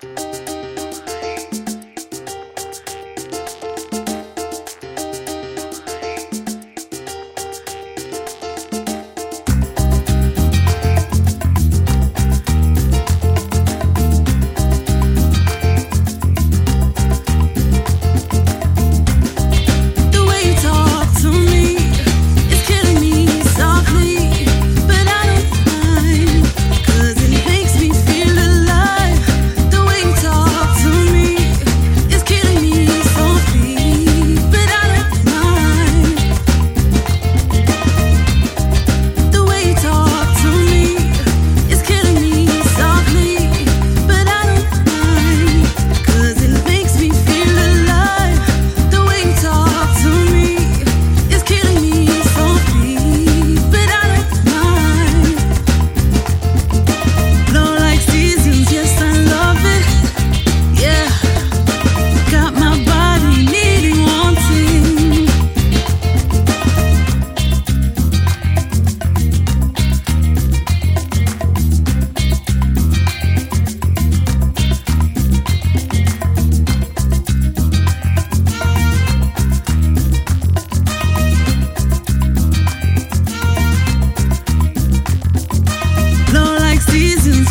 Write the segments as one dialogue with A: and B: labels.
A: Bye.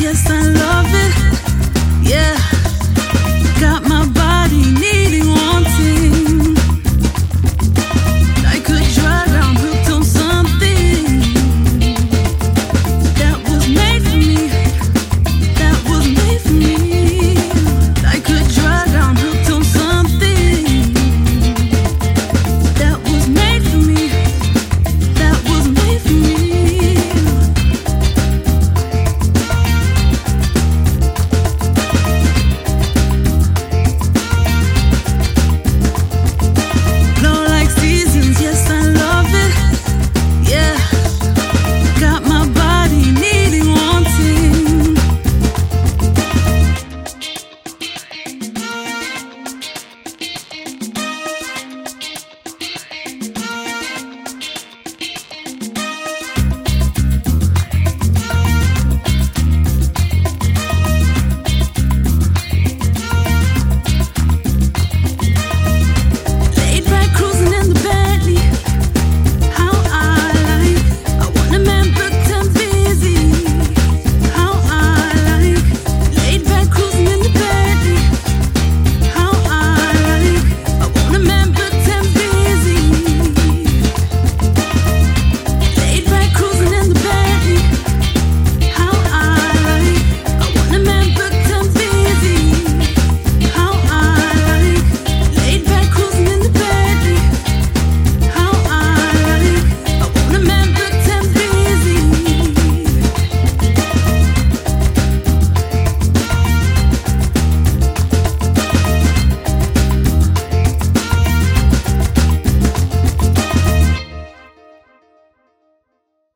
A: ya están